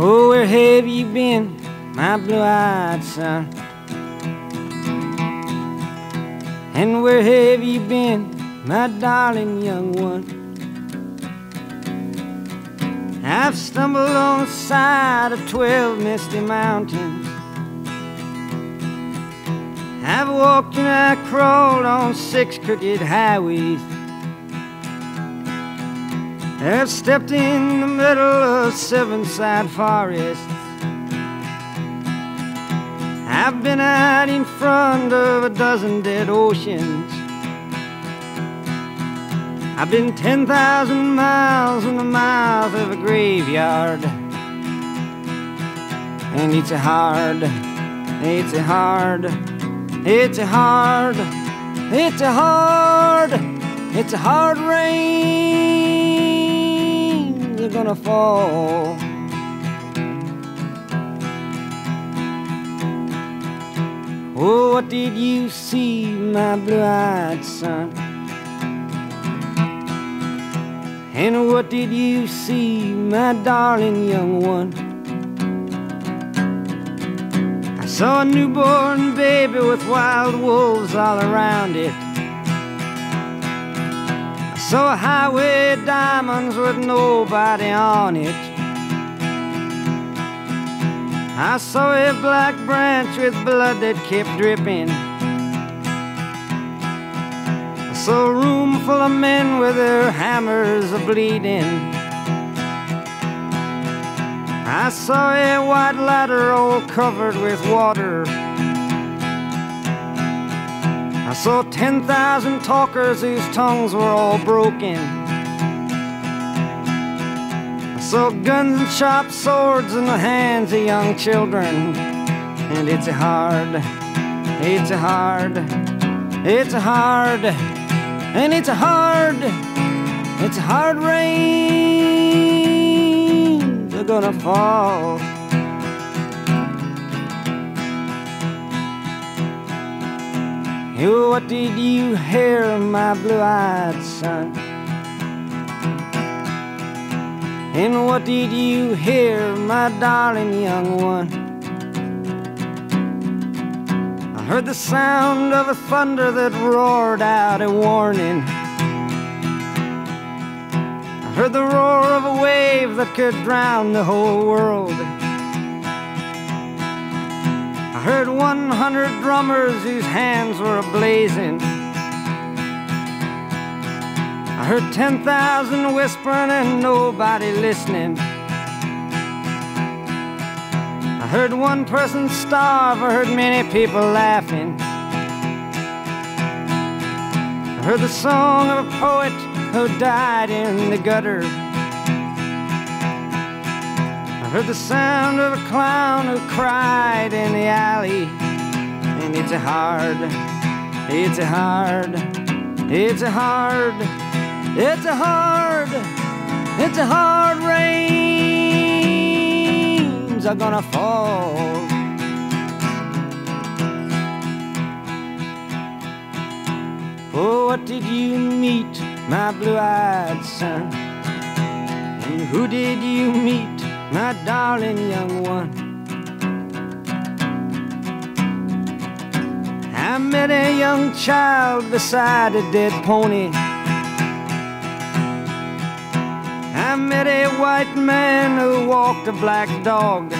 Oh, where have you been, my blue-eyed son? And where have you been, my darling young one? I've stumbled on the side of twelve misty mountains. I've walked and I crawled on six crooked highways. I've stepped in the middle of seven sad forests. I've been out in front of a dozen dead oceans. I've been 10,000 miles in the mouth of a graveyard. And it's a hard, it's a hard, it's a hard, it's a hard, it's a hard rain. They're gonna fall. Oh, what did you see, my blue-eyed son? And what did you see, my darling young one? I saw a newborn baby with wild wolves all around it. Saw a highway diamonds with nobody on it. I saw a black branch with blood that kept dripping. I saw a room full of men with their hammers a bleeding. I saw a white ladder all covered with water. Saw 10,000 talkers whose tongues were all broken. I saw guns and sharp swords in the hands of young children. And it's a hard, it's a hard, it's a hard, and it's a hard, it's a hard rain. They're gonna fall. What did you hear, my blue-eyed son? And what did you hear, my darling young one? I heard the sound of a thunder that roared out a warning. I heard the roar of a wave that could drown the whole world. I heard 100 drummers whose hands were ablazing. I heard 10,000 whispering and nobody listening. I heard one person starve, I heard many people laughing. I heard the song of a poet who died in the gutter. I heard the sound of a clown who cried in the alley. And it's a hard, it's a hard, it's a hard, it's a hard, it's a hard rains are gonna fall. Oh, what did you meet, my blue-eyed son? And who did you meet? My darling young one. I met a young child beside a dead pony. I met a white man who walked a black dog.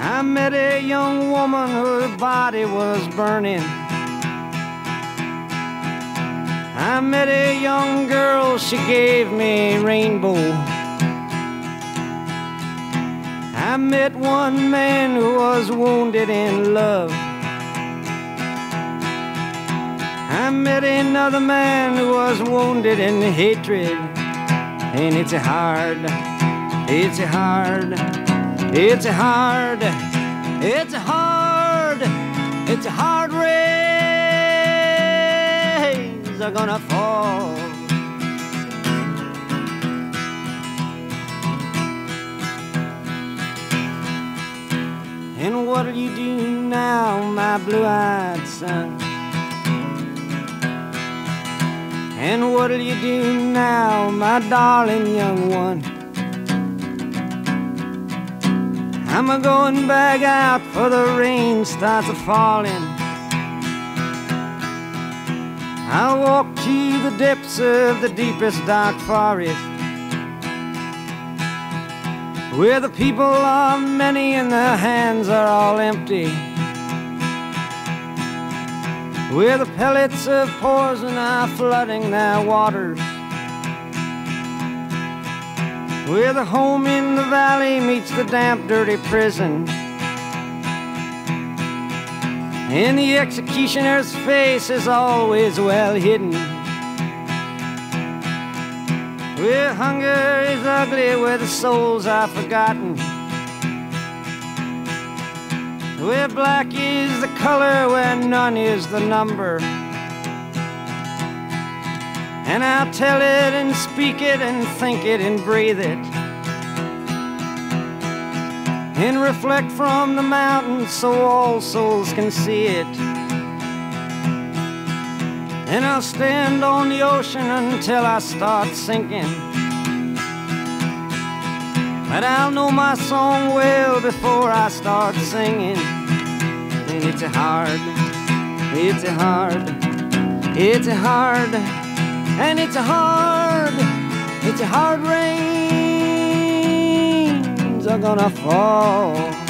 I met a young woman whose body was burning. I met a young girl, she gave me a rainbow. I met one man who was wounded in love. I met another man who was wounded in hatred. And it's hard, it's hard, it's hard, it's hard, it's hard are gonna fall. And what'll you do now, my blue-eyed son? And what'll you do now, my darling young one? I'm a going back out for the rain starts a falling. I'll walk to the depths of the deepest dark forest where the people are many and their hands are all empty. Where the pellets of poison are flooding their waters. Where the home in the valley meets the damp, dirty prison. And the executioner's face is always well hidden. Where hunger is ugly, where the souls are forgotten. Where black is the color, where none is the number. And I'll tell it and speak it and think it and breathe it. And reflect from the mountains so all souls can see it. And I'll stand on the ocean until I start sinking. But I'll know my song well before I start singing. And it's a hard, it's a hard, it's a hard, and it's a hard, it's a hard rains are gonna fall.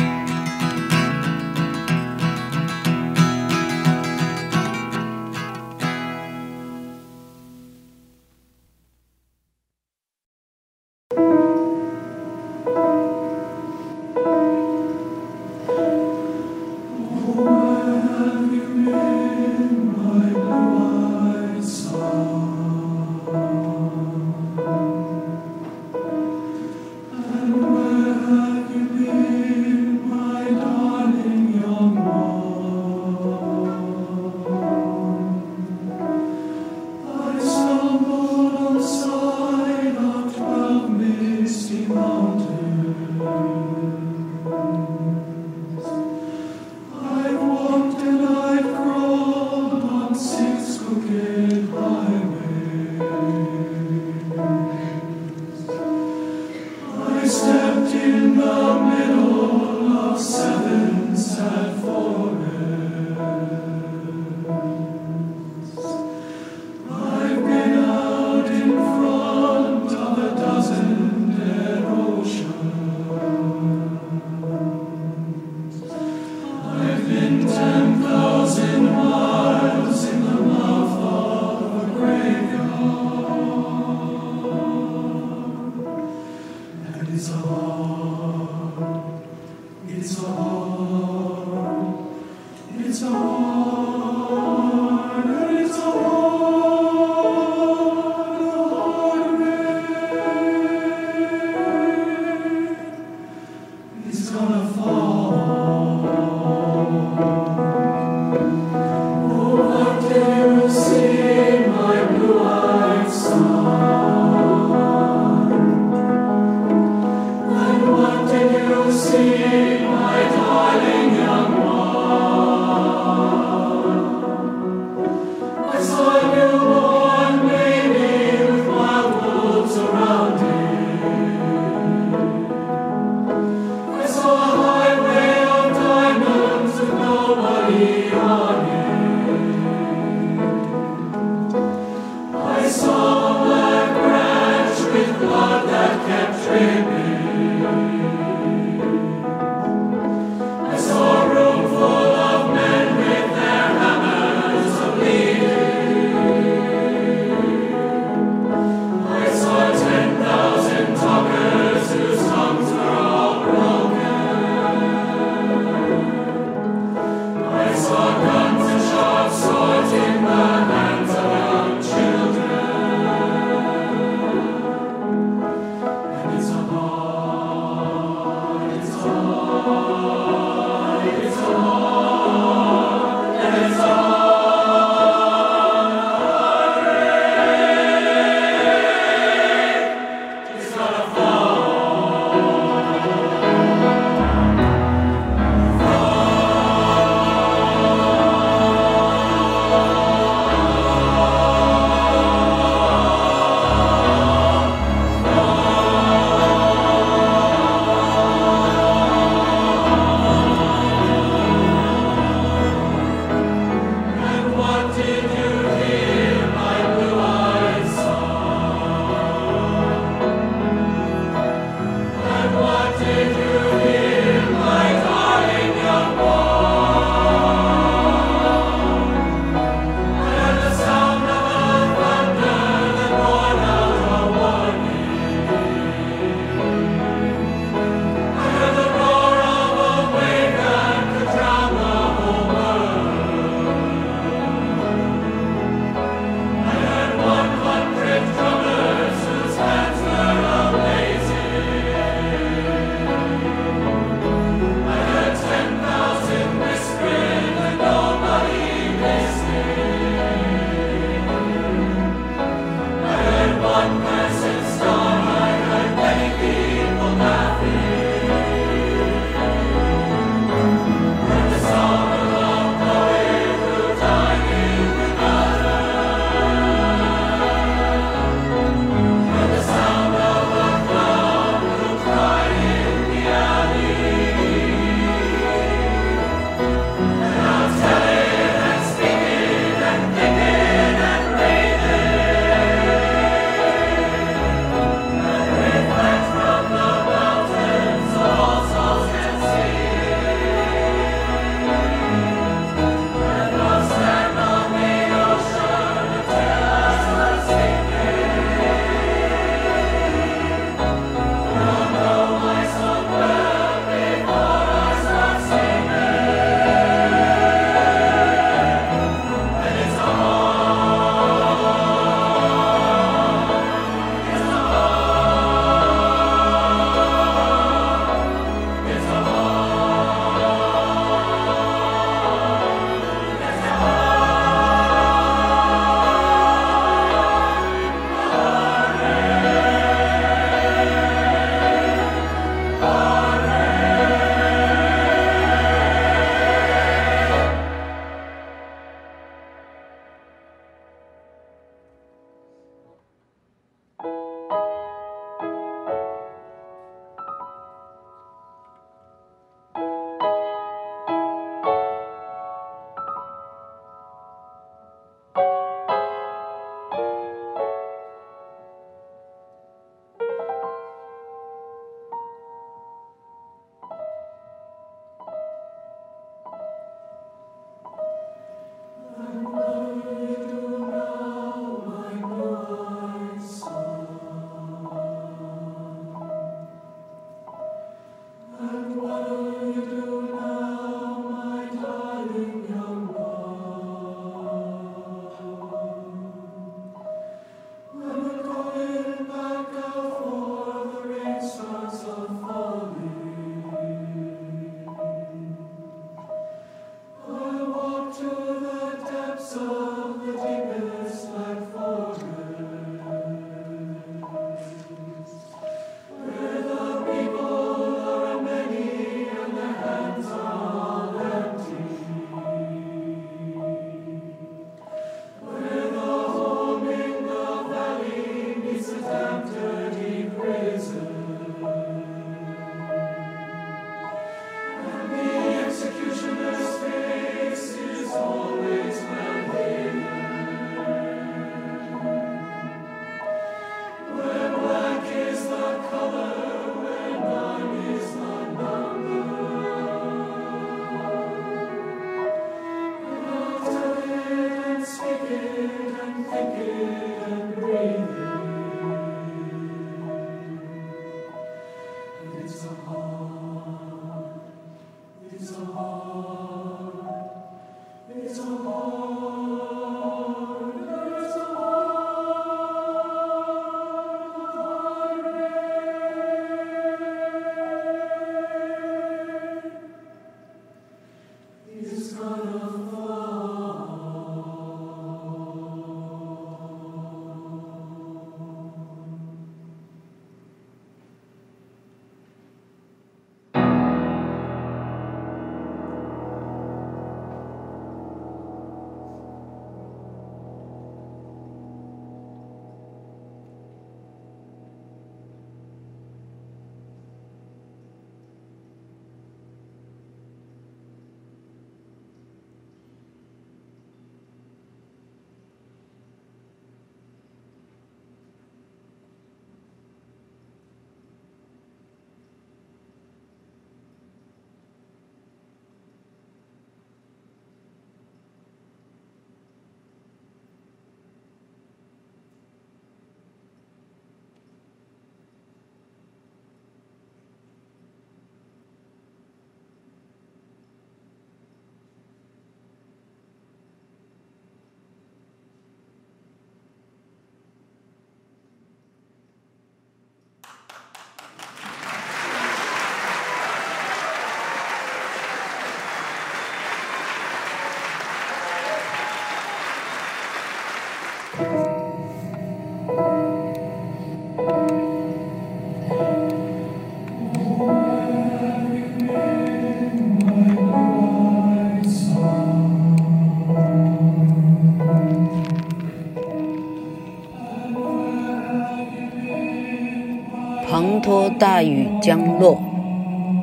大雨将落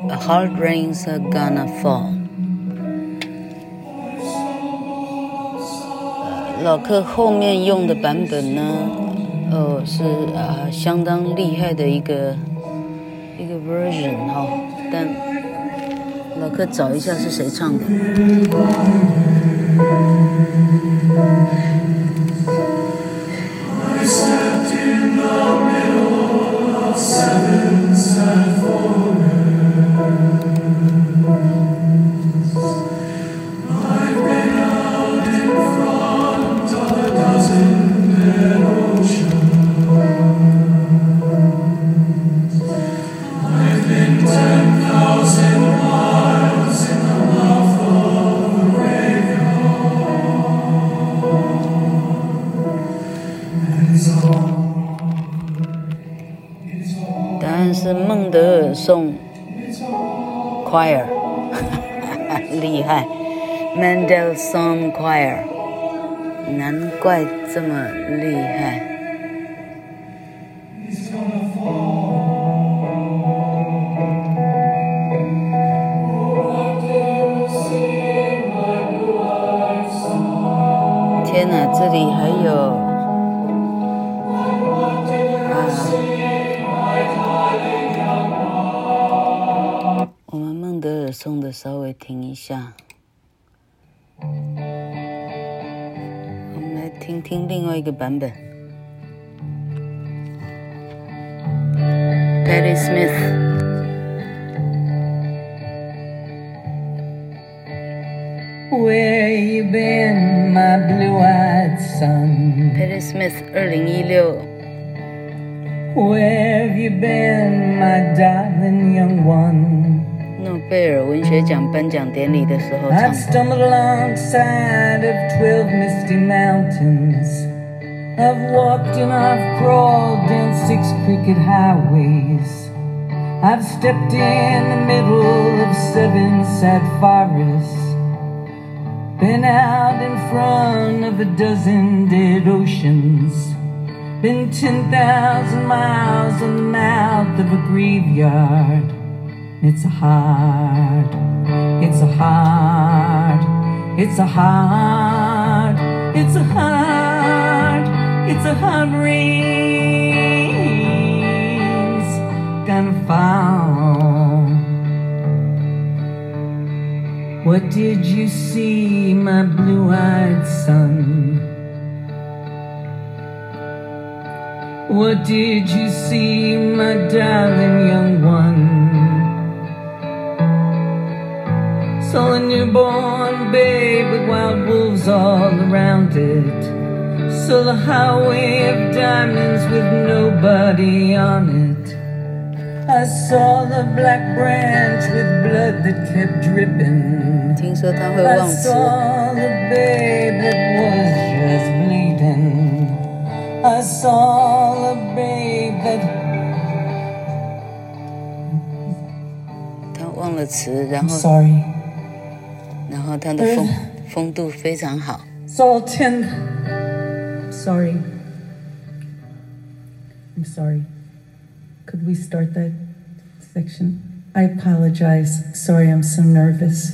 ，A hard rains are gonna fall。老客后面用的版本呢，哦是啊相当厉害的一个一个 version 哈，但老客找一下是谁唱的。choir，厉害，Mendelssohn choir，难怪这么厉害。下，我们来听听另外一个版本。Patti Smith。Where you been, my blue-eyed son? Patti Smith，二零一六。Where have you been, my darling young one? 诺贝尔文学奖颁奖典礼的时候唱的。I've stumbled alongside of twelve misty mountains. I've walked and I've crawled down six crooked highways. I've stepped in the middle of seven sad forests. Been out in front of a dozen dead oceans. Been 10,000 miles in the mouth of a graveyard. It's a hard, it's a hard, it's a hard, it's a hard, it's a hard rain's gonna fall. What did you see, my blue-eyed son? What did you see, my darling young one? Saw a newborn babe with wild wolves all around it. Saw the highway of diamonds with nobody on it. I saw the black branch with blood that kept dripping. I saw the babe that was just bleeding. I saw the babe that 他忘了词，然后。Sorry. 然后它的风风度非常好。So ten. Sorry. I'm sorry. Could we start that section? I apologize. Sorry, I'm so nervous.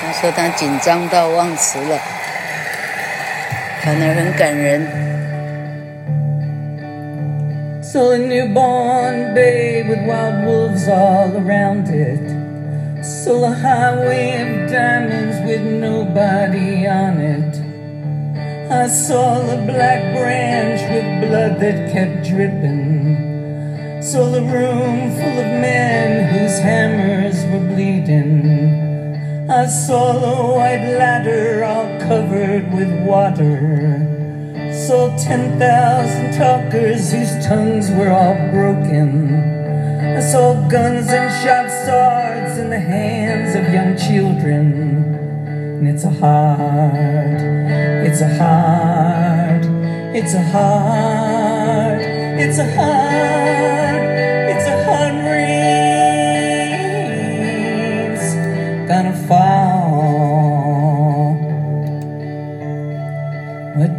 他说他紧张到忘词了，反而很感人。 Saw a newborn babe with wild wolves all around it. Saw a highway of diamonds with nobody on it. I saw a black branch with blood that kept dripping. Saw a room full of men whose hammers were bleeding. I saw a white ladder all covered with water saw 10,000 talkers whose tongues were all broken. saw guns and shot swords in the hands of young children. And it's a hard, it's a hard, it's a hard, it's a hard,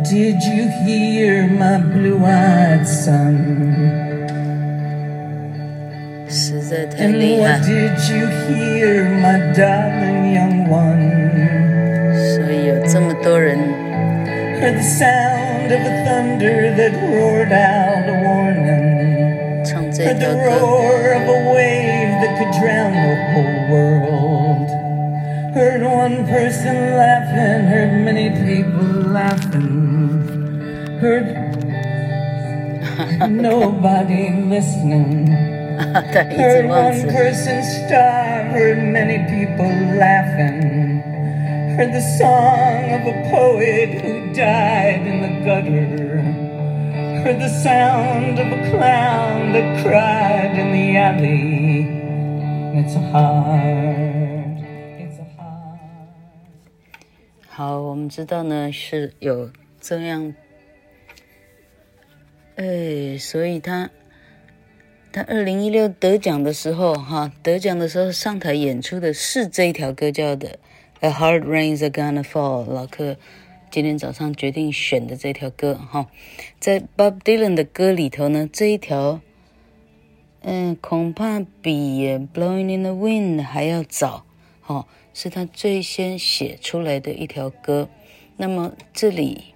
did you hear, my blue-eyed son? And what did you hear, my darling young one? 所以有这么多人 Heard the sound of the thunder that roared out a warning. 唱这 Heard 条 the 歌， roar of a wave that could drown the whole world. Heard one person laughing, heard many people laughing, heard nobody listening. heard one person starve, heard many people laughing, heard the song of a poet who died in the gutter, heard the sound of a clown that cried in the alley. It's hard. 好，我们知道呢是有这样，哎，所以他他二零一六得奖的时候，哈，得奖的时候上台演出的是这一条歌叫的《A Hard Rain's a Gonna Fall》，老克今天早上决定选的这条歌，哈，在 Bob Dylan 的歌里头呢，这一条，嗯，恐怕比《Blowing in the Wind》还要早，哦，是他最先写出来的一条歌。那么这里，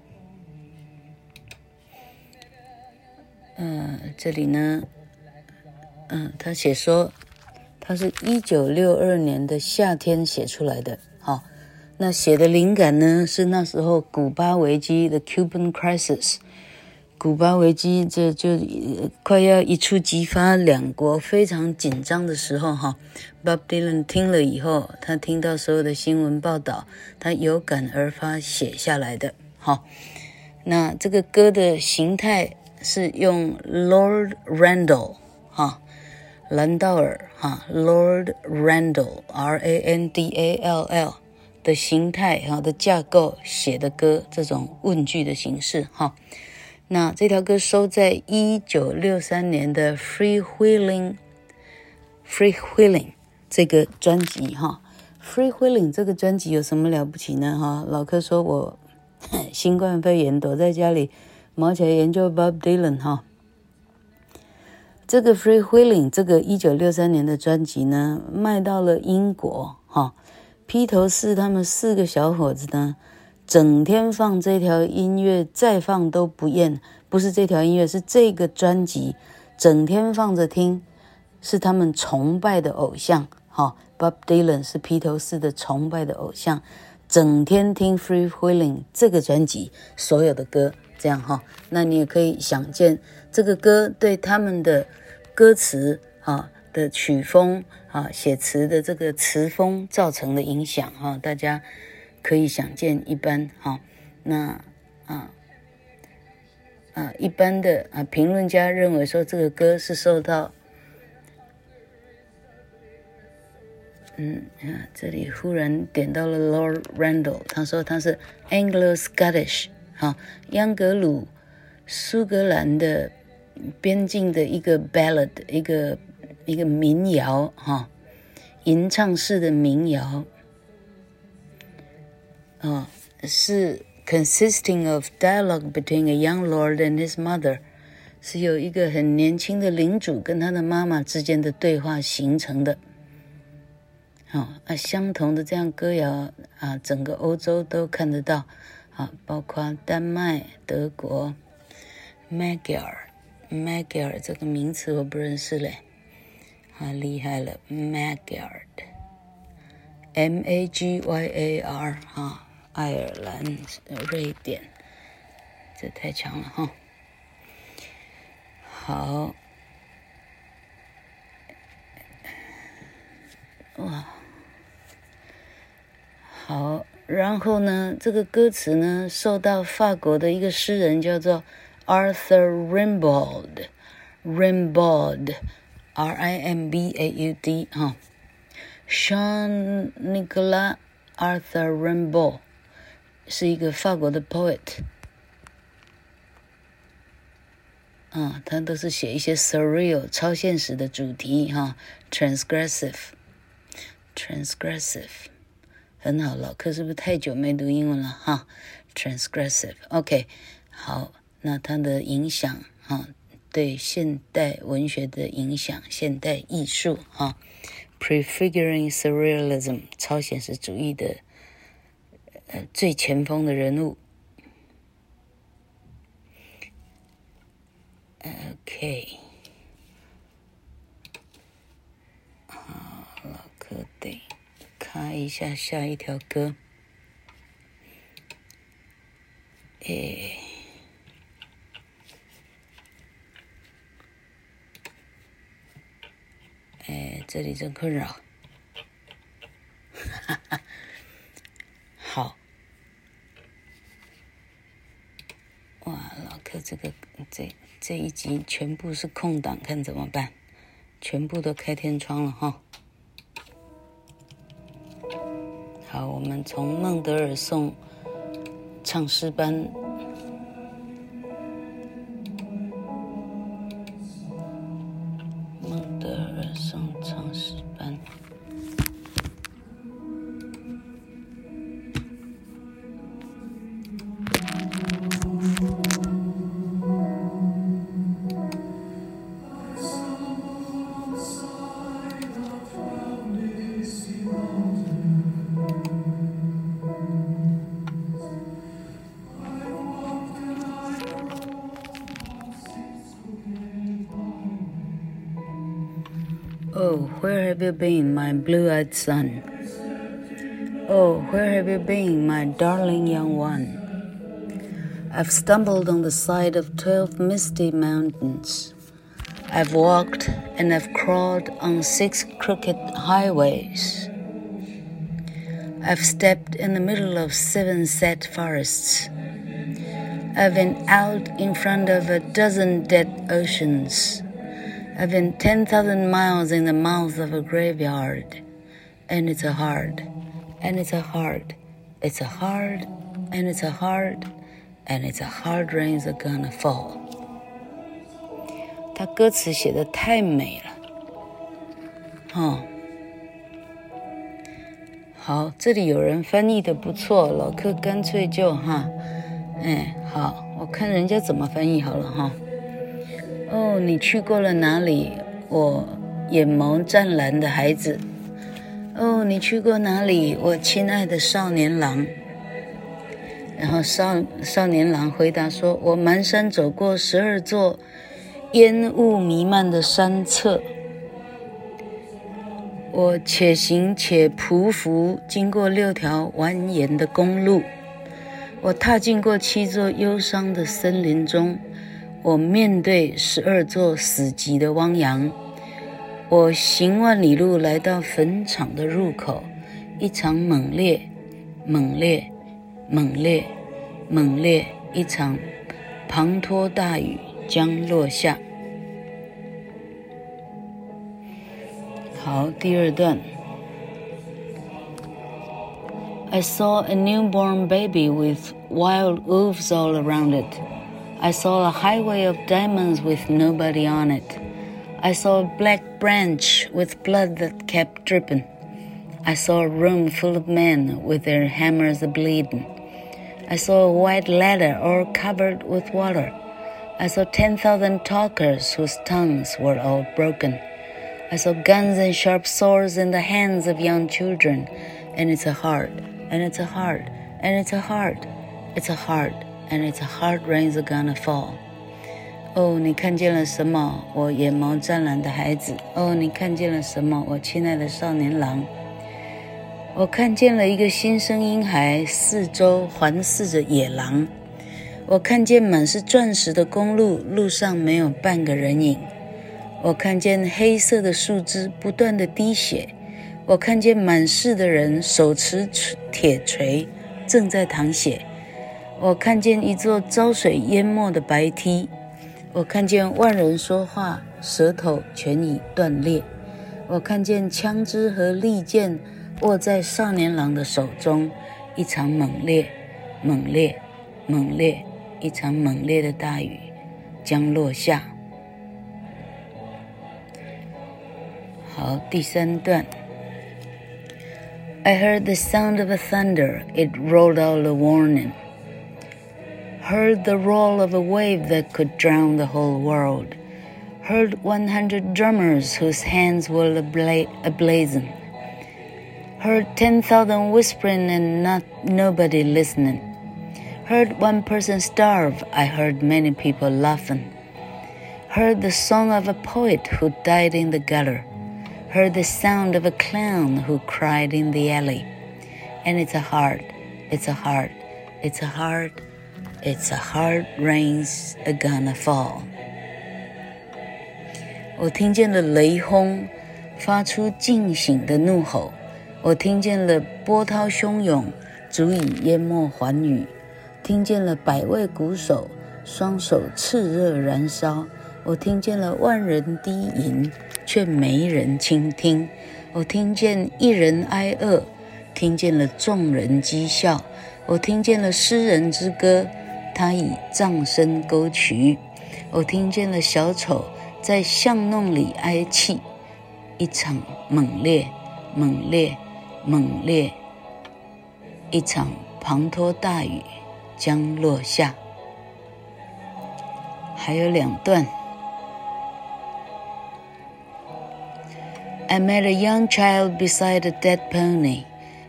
嗯、这里呢，嗯、他写说，他是一九六二年的夏天写出来的，好、那写的灵感呢是那时候古巴危机的 Cuban Crisis，古巴危机这就快要一触即发，两国非常紧张的时候哈，Bob Dylan 听了以后，他听到所有的新闻报道，他有感而发写下来的。哈，那这个歌的形态是用 Lord Randall 哈，兰道尔哈，Lord Randall R A N D A L L 的形态哈的架构写的歌，这种问句的形式哈。那这条歌收在一九六三年的《Freewheeling》Freewheeling 这个专辑哈。Freewheeling 这个专辑有什么了不起呢？哈，老柯说我 新冠肺炎躲在家里，毛起来研究 Bob Dylan 哈。这个 Freewheeling 这个一九六三年的专辑呢，卖到了英国哈。披头士他们四个小伙子呢，整天放这条音乐，再放都不厌。不是这条音乐，是这个专辑，整天放着听，是他们崇拜的偶像。哈、Bob Dylan 是披头士的崇拜的偶像，整天听 Freewheeling 这个专辑所有的歌，这样哈、那你也可以想见这个歌对他们的歌词啊的曲风啊写词的这个词风造成的影响哈、大家可以想见一般哈、那啊啊一般的啊评论家认为说这个歌是受到嗯啊这里忽然点到了 Lord Randall，他说他是 Anglo-Scottish 哈、央格鲁苏格兰的边境的一个 ballad，一个一个民谣哈、吟唱式的民谣，啊、是 consisting of dialogue between a young lord and his mother，是有一个很年轻的领主跟他的妈妈之间的对话形成的。好、啊，相同的这样歌谣啊，整个欧洲都看得到，啊，包括丹麦、德国。Magyar，Magyar 这个名词我不认识嘞，啊，厉害了，Magyar，M A G Y A R 哈，爱尔兰、瑞典，这太强了哈。好，哇，好，然后呢，这个歌词呢，受到法国的一个诗人叫做 Arthur Rimbaud，Rimbaud。R I M B A U D 哈，Sean Nicolas Arthur Rimbaud 是一个法国的 poet。啊，他都是写一些 surreal 超现实的主题哈，transgressive，transgressive，很好，老柯是不是太久没读英文了哈？transgressive，OK，好，那它的影响哈，对现代文学的影响，现代艺术哈，prefiguring surrealism 超现实主义的呃最前锋的人物。OK，好，老哥得看一下下一条歌。诶，哎，这里真困扰。哈哈，好。哇，老哥，这个这。这一集全部是空档，看怎么办？全部都开天窗了哈。好，我们从孟德尔颂唱诗班。Oh, where have you been, my blue eyed son? Oh, where have you been, my darling young one? I've stumbled on the side of twelve misty mountains. I've walked and I've crawled on six crooked highways. I've stepped in the middle of seven sad forests. I've been out in front of a dozen dead oceans. I've been 10,000 miles in the mouth of a graveyard, and it's a hard, and it's a hard, it's a hard, and it's a hard, and it's a hard rain's are gonna fall. 他歌词写的太美了，哦，好，这里有人翻译的不错，老客干脆就哈，哎，好，我看人家怎么翻译好了哈。 哦，你去过了哪里？我眼眸湛蓝的孩子。哦，你去过哪里？我亲爱的少年郎。然后少少年郎回答说：“我蹒跚走过十二座烟雾弥漫的山侧，我且行且匍匐，经过六条蜿蜒的公路，我踏进过七座忧伤的森林中。”我面对十二座死寂的汪洋，我行万里路来到坟场的入口，一场猛烈、猛烈、猛烈、猛烈，一场滂沱大雨将落下。好，第二段。I saw a newborn baby with wild wolves all around it. I saw a highway of diamonds with nobody on it. I saw a black branch with blood that kept dripping. I saw a room full of men with their hammers a bleeding. I saw a white ladder all covered with water. I saw 10,000 talkers whose tongues were all broken. I saw guns and sharp swords in the hands of young children. And it's a heart, and it's a heart, and it's a heart, it's a heart and its hard rains gonna fall. 哦，你看见了什么，我眼眸湛蓝的孩子？哦，你看见了什么，我亲爱的少年郎？我看见了一个新生婴孩，四周环视着野狼。我看见满是钻石的公路，路上没有半个人影。我看见黑色的树枝不断的滴血。我看见满市的人手持铁锤，正在淌血。我看见一座遭水淹没的白梯，我看见万人说话舌头全已断裂。我看见枪支和利剑握在少年郎的手中，一场猛烈、猛烈、猛烈，一场猛烈的大雨将落下。好，第三段。I heard the sound of a thunder, it rolled out a warning. Heard the roll of a wave that could drown the whole world. Heard 100 drummers whose hands were abla- ablazing. Heard 10,000 whispering and not nobody listening. Heard one person starve, I heard many people laughing. Heard the song of a poet who died in the gutter heard the sound of a clown who cried in the alley. And it's a heart, it's a heart, it's a hard, it's a hard rain's a gonna fall. 我听见了雷轰，发出惊醒的怒吼；我听见了波涛汹涌，足以淹没寰宇；听见了百位鼓手，双手炽热燃烧；我听见了万人低吟。却没人倾听。我听见一人挨饿，听见了众人讥笑。我听见了诗人之歌，他以葬身沟渠。我听见了小丑在巷弄里哀泣。一场猛烈、猛烈、猛烈，一场滂沱大雨将落下。还有两段。I met a young child beside a dead pony.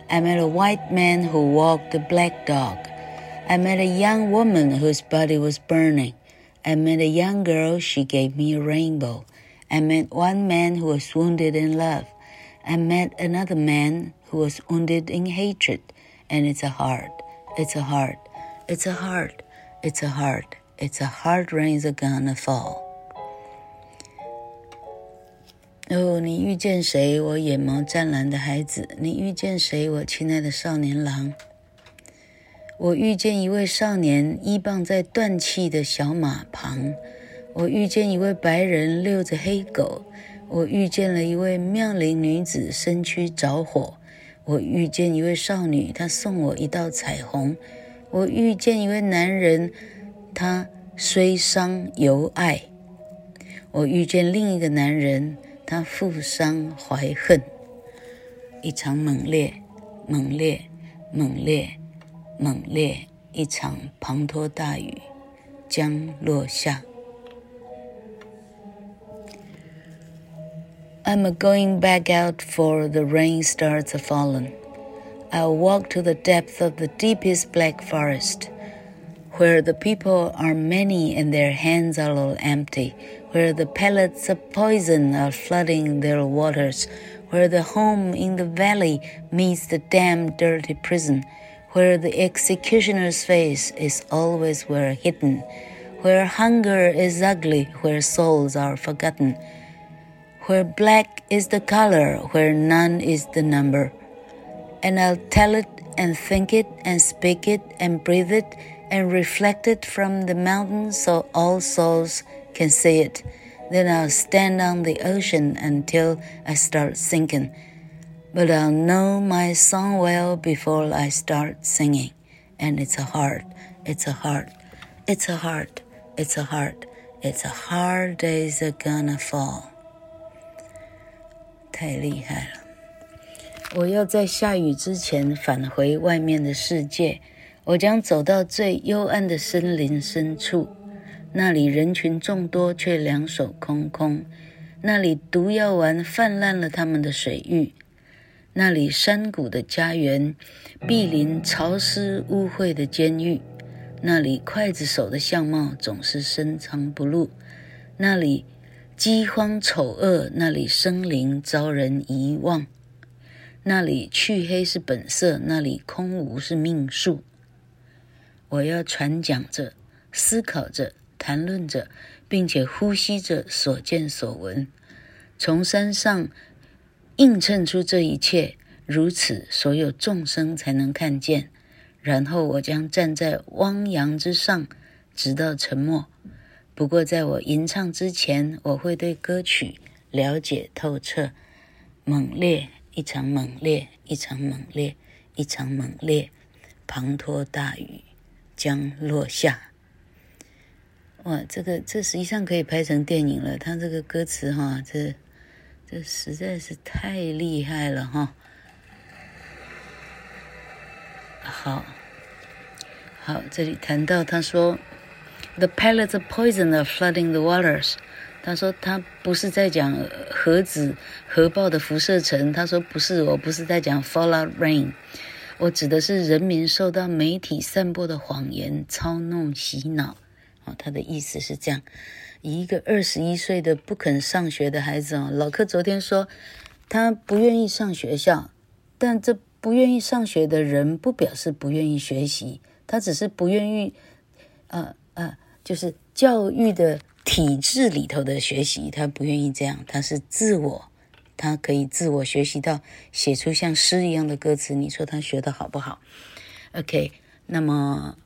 I met a white man who walked a black dog. I met a young woman whose body was burning. I met a young girl, she gave me a rainbow. I met one man who was wounded in love. I met another man who was wounded in hatred. And it's a heart, it's a heart, it's a heart, it's a heart, it's a hard rain's are gonna fall. 哦，你遇见谁？我眼眸湛蓝的孩子，你遇见谁？我亲爱的少年郎。 我遇见一位少年依傍在断气的小马旁，我遇见一位白人遛着黑狗，我遇见了一位妙龄女子身躯着火，我遇见一位少女，她送我一道彩虹，我遇见一位男人，他虽伤犹爱，我遇见另一个男人。他负伤怀恨，一场猛烈、猛烈、猛烈、猛烈，一场滂沱大雨将落下。I'm going back out for the rain starts a falling. I'll walk to the depth of the deepest black forest, where the people are many and their hands are all empty where the pellets of poison are flooding their waters, where the home in the valley meets the damp, dirty prison, where the executioner's face is always where hidden, where hunger is ugly, where souls are forgotten, where black is the color, where none is the number. And I'll tell it and think it and speak it and breathe it and reflect it from the mountains so all souls can see it. Then I'll stand on the ocean until I start sinking. But I'll know my song well before I start singing. And it's a heart, it's a heart, it's a heart, it's a heart, it's a hard day's are gonna fall. 太厉害了！我要在下雨之前返回外面的世界。我将走到最幽暗的森林深处。那里人群众多，却两手空空；那里毒药丸泛滥了他们的水域； 那里山谷的家园，毗邻潮湿污秽的监狱；那里刽子手的相貌总是深藏不露；那里饥荒丑恶；那里生灵遭人遗忘；那里黢黑是本色；那里空无是命数。我要传讲着，思考着。谈论着，并且呼吸着所见所闻，从山上映衬出这一切，如此所有众生才能看见。然后我将站在汪洋之上，直到沉默，不过在我吟唱之前，我会对歌曲了解透彻。猛烈，一场猛烈，一场猛烈，一场猛烈，滂沱大雨将落下。哇，这个这实际上可以拍成电影了。他这个歌词哈，这这实在是太厉害了哈。好，好，这里谈到他说，The pellets poison are flooding the waters。他说他不是在讲核子核爆的辐射层。他说不是，我不是在讲 fallout rain，我指的是人民受到媒体散播的谎言操弄洗脑。他的意思是这样：一个二十一岁的不肯上学的孩子哦，老柯昨天说他不愿意上学校，但这不愿意上学的人不表示不愿意学习，他只是不愿意，呃呃，就是教育的体制里头的学习，他不愿意这样，他是自我，他可以自我学习到写出像诗一样的歌词。你说他学的好不好？OK，那么。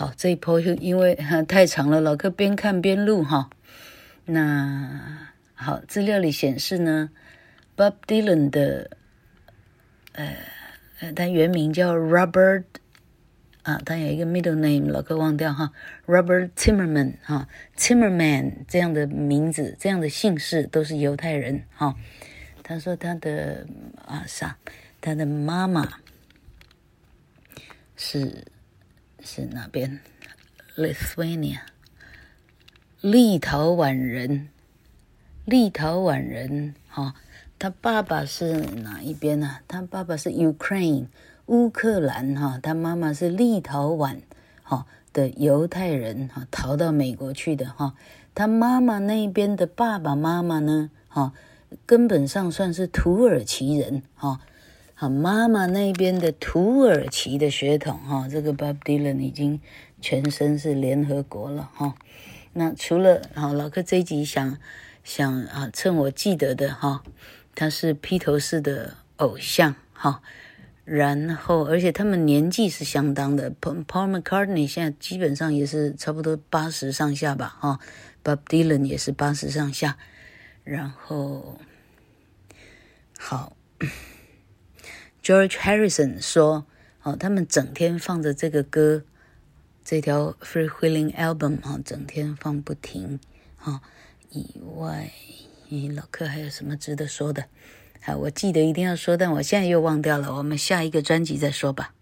好，这一波就因为哈太长了，老哥边看边录哈。那好，资料里显示呢，Bob Dylan 的，呃，他原名叫 Robert，啊，他有一个 middle name，老哥忘掉哈，Robert Timmerman 哈，Timmerman 这样的名字，这样的姓氏都是犹太人哈。他说他的啊啥，他的妈妈是。是哪边？Lithuania，立陶宛人，立陶宛人哈。他爸爸是哪一边呢？他爸爸是 Ukraine，乌克兰哈。他妈妈是立陶宛哈的犹太人哈，逃到美国去的哈。他妈妈那边的爸爸妈妈呢哈，根本上算是土耳其人哈。啊，妈妈那边的土耳其的血统哈，这个 Bob Dylan 已经全身是联合国了哈。那除了好老柯这一集想想啊，趁我记得的哈，他是披头士的偶像哈。然后，而且他们年纪是相当的，Paul McCartney 现在基本上也是差不多八十上下吧哈，Bob Dylan 也是八十上下。然后，好。George Harrison 说：“哦，他们整天放着这个歌，这条 Freewheeling Album 啊，整天放不停。哈，以外，老客还有什么值得说的？啊，我记得一定要说，但我现在又忘掉了。我们下一个专辑再说吧。”